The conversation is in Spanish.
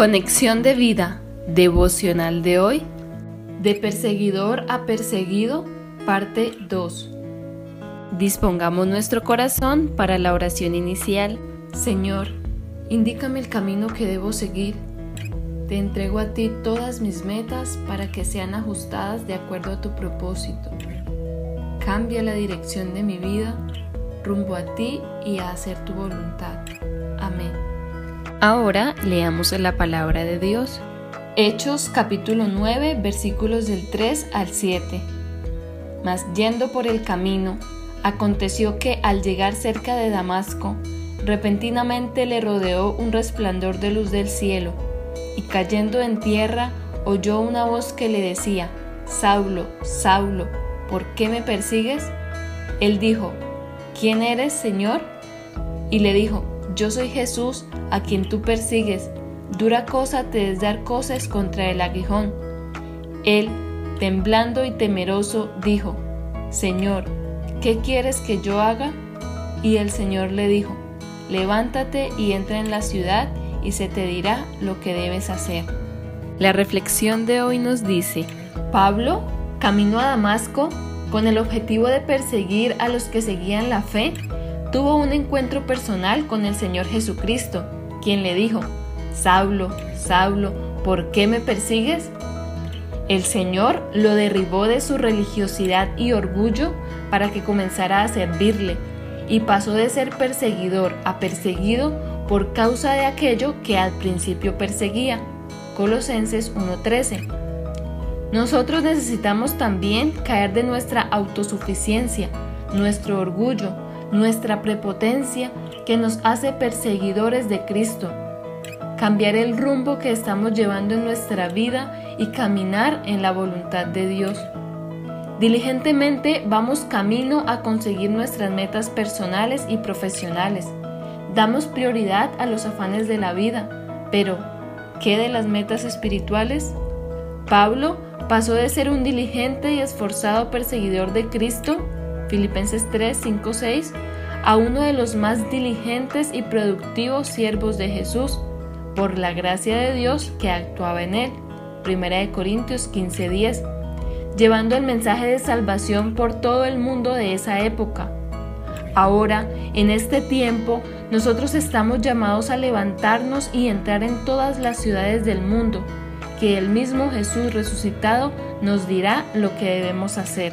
Conexión de vida devocional de hoy. De perseguidor a perseguido, parte 2. Dispongamos nuestro corazón para la oración inicial. Señor, indícame el camino que debo seguir. Te entrego a ti todas mis metas para que sean ajustadas de acuerdo a tu propósito. Cambia la dirección de mi vida rumbo a ti y a hacer tu voluntad. Amén. Ahora leamos la palabra de Dios. Hechos capítulo 9 versículos del 3 al 7. Mas yendo por el camino, aconteció que al llegar cerca de Damasco, repentinamente le rodeó un resplandor de luz del cielo, y cayendo en tierra oyó una voz que le decía, Saulo, Saulo, ¿por qué me persigues? Él dijo, ¿quién eres, Señor? Y le dijo, yo soy Jesús a quien tú persigues. Dura cosa te es dar cosas contra el aguijón. Él, temblando y temeroso, dijo, Señor, ¿qué quieres que yo haga? Y el Señor le dijo, levántate y entra en la ciudad y se te dirá lo que debes hacer. La reflexión de hoy nos dice, Pablo caminó a Damasco con el objetivo de perseguir a los que seguían la fe tuvo un encuentro personal con el Señor Jesucristo, quien le dijo, Saulo, Saulo, ¿por qué me persigues? El Señor lo derribó de su religiosidad y orgullo para que comenzara a servirle, y pasó de ser perseguidor a perseguido por causa de aquello que al principio perseguía. Colosenses 1:13. Nosotros necesitamos también caer de nuestra autosuficiencia, nuestro orgullo, nuestra prepotencia que nos hace perseguidores de Cristo, cambiar el rumbo que estamos llevando en nuestra vida y caminar en la voluntad de Dios. Diligentemente vamos camino a conseguir nuestras metas personales y profesionales. Damos prioridad a los afanes de la vida, pero ¿qué de las metas espirituales? Pablo pasó de ser un diligente y esforzado perseguidor de Cristo Filipenses 3, 5, 6, a uno de los más diligentes y productivos siervos de Jesús, por la gracia de Dios que actuaba en él. 1 Corintios 15, 10, llevando el mensaje de salvación por todo el mundo de esa época. Ahora, en este tiempo, nosotros estamos llamados a levantarnos y entrar en todas las ciudades del mundo, que el mismo Jesús resucitado nos dirá lo que debemos hacer.